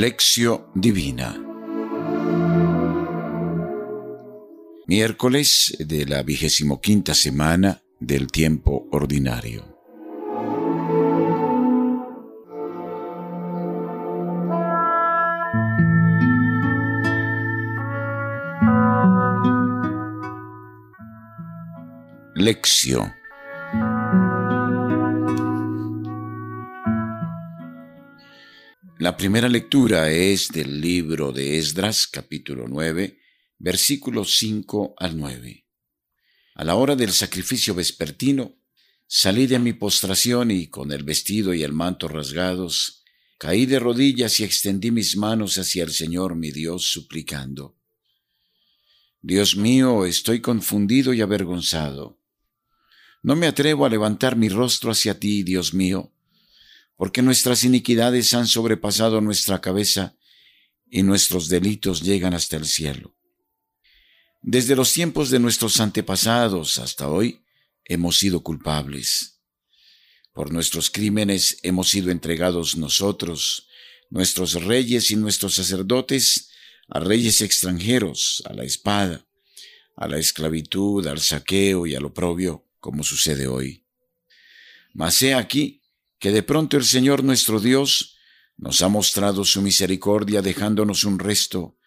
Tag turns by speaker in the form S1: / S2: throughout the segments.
S1: Lección Divina Miércoles de la vigésimo quinta semana del tiempo ordinario. La primera lectura es del libro de Esdras, capítulo 9, versículos 5 al 9. A la hora del sacrificio vespertino, salí de mi postración y con el vestido y el manto rasgados, caí de rodillas y extendí mis manos hacia el Señor mi Dios, suplicando. Dios mío, estoy confundido y avergonzado. No me atrevo a levantar mi rostro hacia ti, Dios mío, porque nuestras iniquidades han sobrepasado nuestra cabeza y nuestros delitos llegan hasta el cielo. Desde los tiempos de nuestros antepasados hasta hoy hemos sido culpables. Por nuestros crímenes hemos sido entregados nosotros, nuestros reyes y nuestros sacerdotes, a reyes extranjeros, a la espada, a la esclavitud, al saqueo y al oprobio, como sucede hoy. Mas he aquí que de pronto el Señor nuestro Dios nos ha mostrado su misericordia dejándonos un resto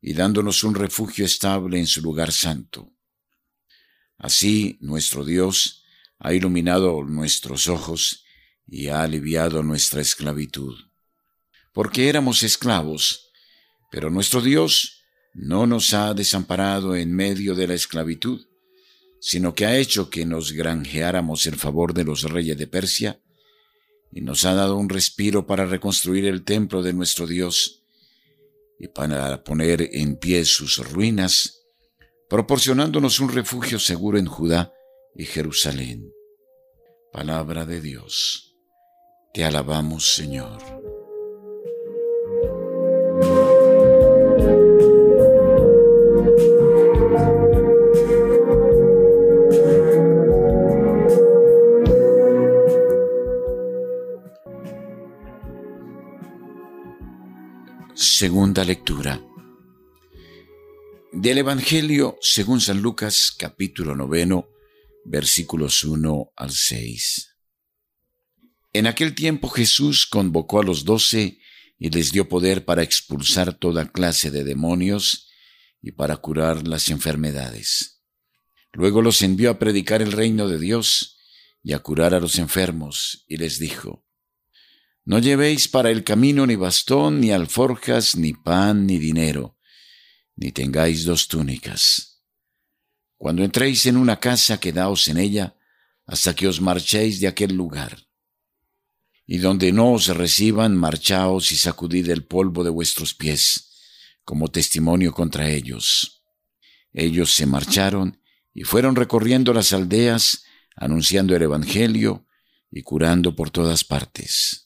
S1: y dándonos un refugio estable en su lugar santo. Así nuestro Dios ha iluminado nuestros ojos y ha aliviado nuestra esclavitud. Porque éramos esclavos, pero nuestro Dios no nos ha desamparado en medio de la esclavitud, sino que ha hecho que nos granjeáramos el favor de los reyes de Persia y nos ha dado un respiro para reconstruir el templo de nuestro Dios y para poner en pie sus ruinas, proporcionándonos un refugio seguro en Judá y Jerusalén. Palabra de Dios. Te alabamos, Señor. Segunda lectura. Del Evangelio según San Lucas capítulo noveno versículos 1 al 6. En aquel tiempo Jesús convocó a los doce y les dio poder para expulsar toda clase de demonios y para curar las enfermedades. Luego los envió a predicar el reino de Dios y a curar a los enfermos, y les dijo, no llevéis para el camino ni bastón, ni alforjas, ni pan, ni dinero, ni tengáis dos túnicas. Cuando entréis en una casa, quedaos en ella hasta que os marchéis de aquel lugar. Y donde no os reciban, marchaos y sacudid el polvo de vuestros pies, como testimonio contra ellos. Ellos se marcharon y fueron recorriendo las aldeas, anunciando el Evangelio y curando por todas partes.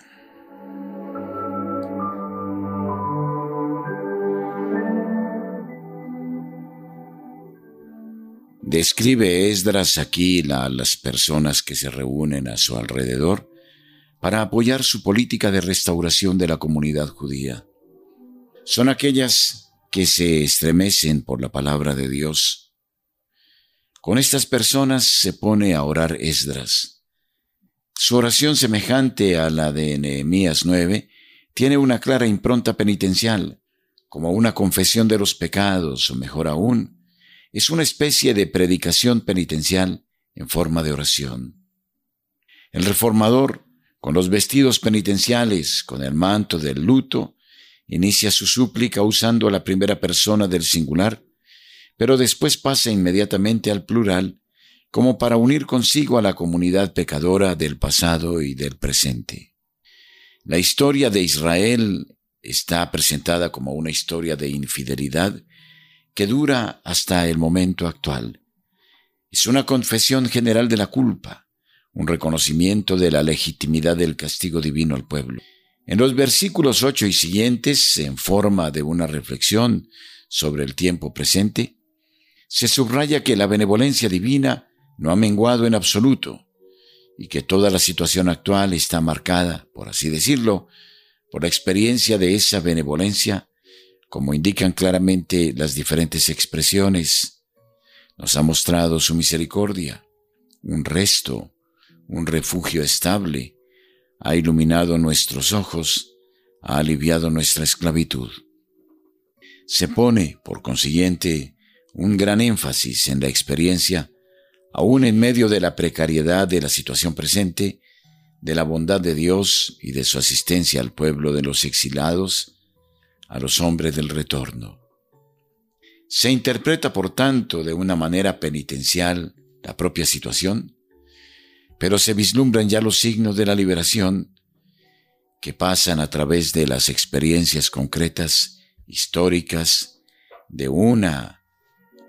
S1: Describe Esdras aquí a las personas que se reúnen a su alrededor para apoyar su política de restauración de la comunidad judía. Son aquellas que se estremecen por la palabra de Dios. Con estas personas se pone a orar Esdras. Su oración semejante a la de Nehemías 9 tiene una clara impronta penitencial, como una confesión de los pecados, o mejor aún, es una especie de predicación penitencial en forma de oración. El reformador, con los vestidos penitenciales, con el manto del luto, inicia su súplica usando la primera persona del singular, pero después pasa inmediatamente al plural, como para unir consigo a la comunidad pecadora del pasado y del presente. La historia de Israel está presentada como una historia de infidelidad que dura hasta el momento actual. Es una confesión general de la culpa, un reconocimiento de la legitimidad del castigo divino al pueblo. En los versículos 8 y siguientes, en forma de una reflexión sobre el tiempo presente, se subraya que la benevolencia divina no ha menguado en absoluto y que toda la situación actual está marcada, por así decirlo, por la experiencia de esa benevolencia, como indican claramente las diferentes expresiones. Nos ha mostrado su misericordia, un resto, un refugio estable, ha iluminado nuestros ojos, ha aliviado nuestra esclavitud. Se pone, por consiguiente, un gran énfasis en la experiencia, aún en medio de la precariedad de la situación presente, de la bondad de Dios y de su asistencia al pueblo de los exilados, a los hombres del retorno. Se interpreta, por tanto, de una manera penitencial la propia situación, pero se vislumbran ya los signos de la liberación que pasan a través de las experiencias concretas, históricas, de una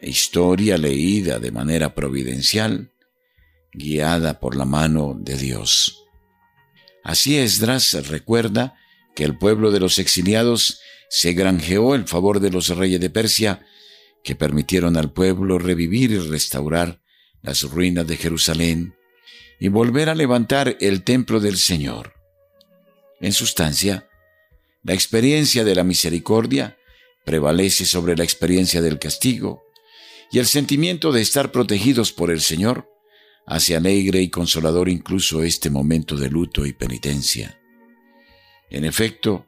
S1: historia leída de manera providencial, guiada por la mano de Dios. Así Esdras recuerda que el pueblo de los exiliados se granjeó el favor de los reyes de Persia, que permitieron al pueblo revivir y restaurar las ruinas de Jerusalén, y volver a levantar el templo del Señor. En sustancia, la experiencia de la misericordia prevalece sobre la experiencia del castigo, y el sentimiento de estar protegidos por el Señor hace alegre y consolador incluso este momento de luto y penitencia. En efecto,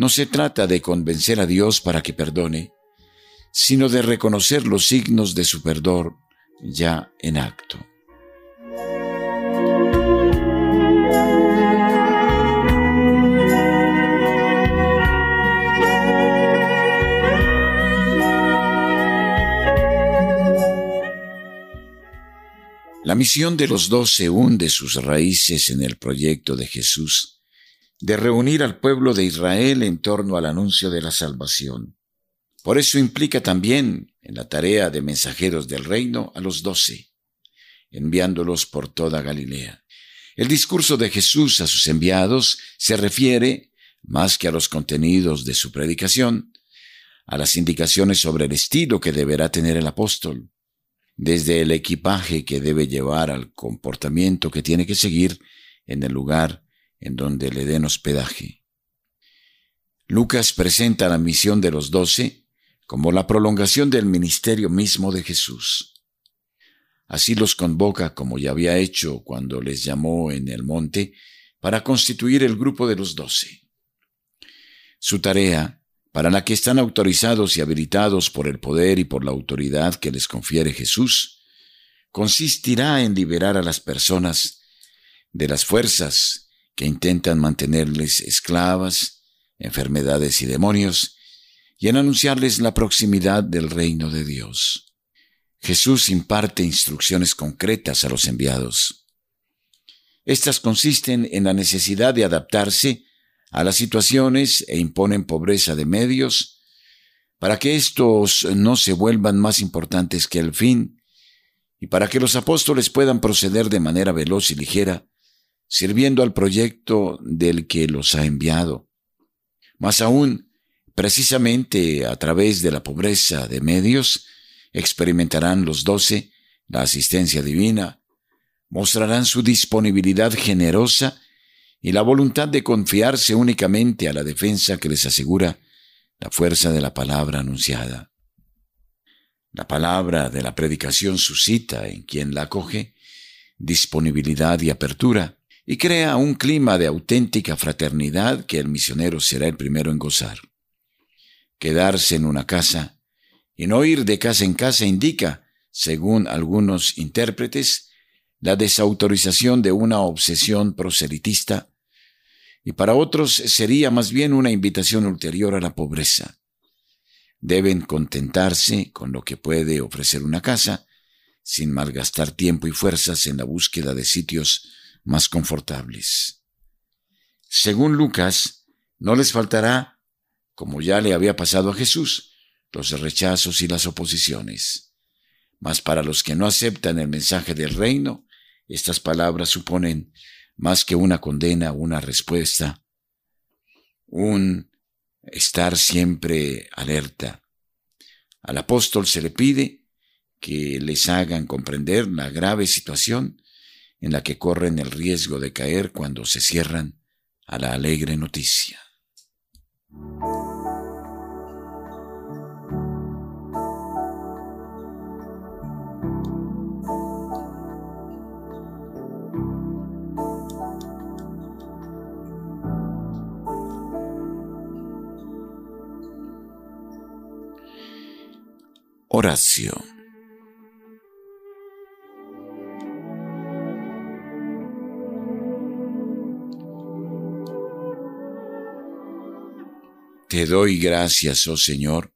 S1: no se trata de convencer a Dios para que perdone, sino de reconocer los signos de su perdón ya en acto. La misión de los doce hunde sus raíces en el proyecto de Jesús de reunir al pueblo de Israel en torno al anuncio de la salvación. Por eso implica también en la tarea de mensajeros del reino a los doce, enviándolos por toda Galilea. El discurso de Jesús a sus enviados se refiere, más que a los contenidos de su predicación, a las indicaciones sobre el estilo que deberá tener el apóstol, desde el equipaje que debe llevar al comportamiento que tiene que seguir en el lugar en donde le den hospedaje. Lucas presenta la misión de los doce como la prolongación del ministerio mismo de Jesús. Así los convoca como ya había hecho cuando les llamó en el monte para constituir el grupo de los doce. Su tarea para la que están autorizados y habilitados por el poder y por la autoridad que les confiere Jesús, consistirá en liberar a las personas de las fuerzas que intentan mantenerles esclavas, enfermedades y demonios, y en anunciarles la proximidad del reino de Dios. Jesús imparte instrucciones concretas a los enviados. Estas consisten en la necesidad de adaptarse a las situaciones e imponen pobreza de medios para que estos no se vuelvan más importantes que el fin y para que los apóstoles puedan proceder de manera veloz y ligera, sirviendo al proyecto del que los ha enviado. Más aún, precisamente a través de la pobreza de medios, experimentarán los doce la asistencia divina, mostrarán su disponibilidad generosa y la voluntad de confiarse únicamente a la defensa que les asegura la fuerza de la palabra anunciada. La palabra de la predicación suscita en quien la acoge disponibilidad y apertura y crea un clima de auténtica fraternidad que el misionero será el primero en gozar. Quedarse en una casa y no ir de casa en casa indica, según algunos intérpretes, la desautorización de una obsesión proselitista y para otros sería más bien una invitación ulterior a la pobreza. Deben contentarse con lo que puede ofrecer una casa, sin malgastar tiempo y fuerzas en la búsqueda de sitios más confortables. Según Lucas, no les faltará, como ya le había pasado a Jesús, los rechazos y las oposiciones. Mas para los que no aceptan el mensaje del reino, Estas palabras suponen más que una condena, una respuesta, un estar siempre alerta. Al apóstol se le pide que les hagan comprender la grave situación en la que corren el riesgo de caer cuando se cierran a la alegre noticia. Te doy gracias, oh Señor,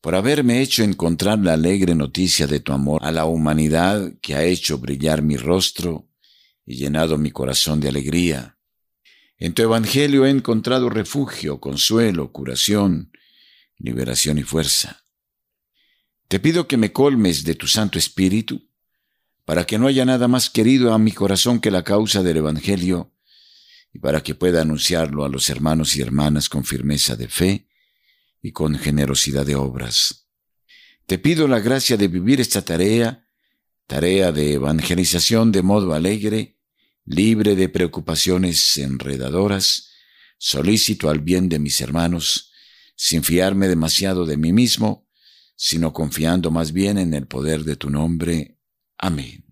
S1: por haberme hecho encontrar la alegre noticia de tu amor a la humanidad que ha hecho brillar mi rostro y llenado mi corazón de alegría. En tu Evangelio he encontrado refugio, consuelo, curación, liberación y fuerza. Te pido que me colmes de tu Santo Espíritu, para que no haya nada más querido a mi corazón que la causa del Evangelio, y para que pueda anunciarlo a los hermanos y hermanas con firmeza de fe y con generosidad de obras. Te pido la gracia de vivir esta tarea, tarea de evangelización de modo alegre, libre de preocupaciones enredadoras, solícito al bien de mis hermanos, sin fiarme demasiado de mí mismo, sino confiando más bien en el poder de tu nombre. Amén.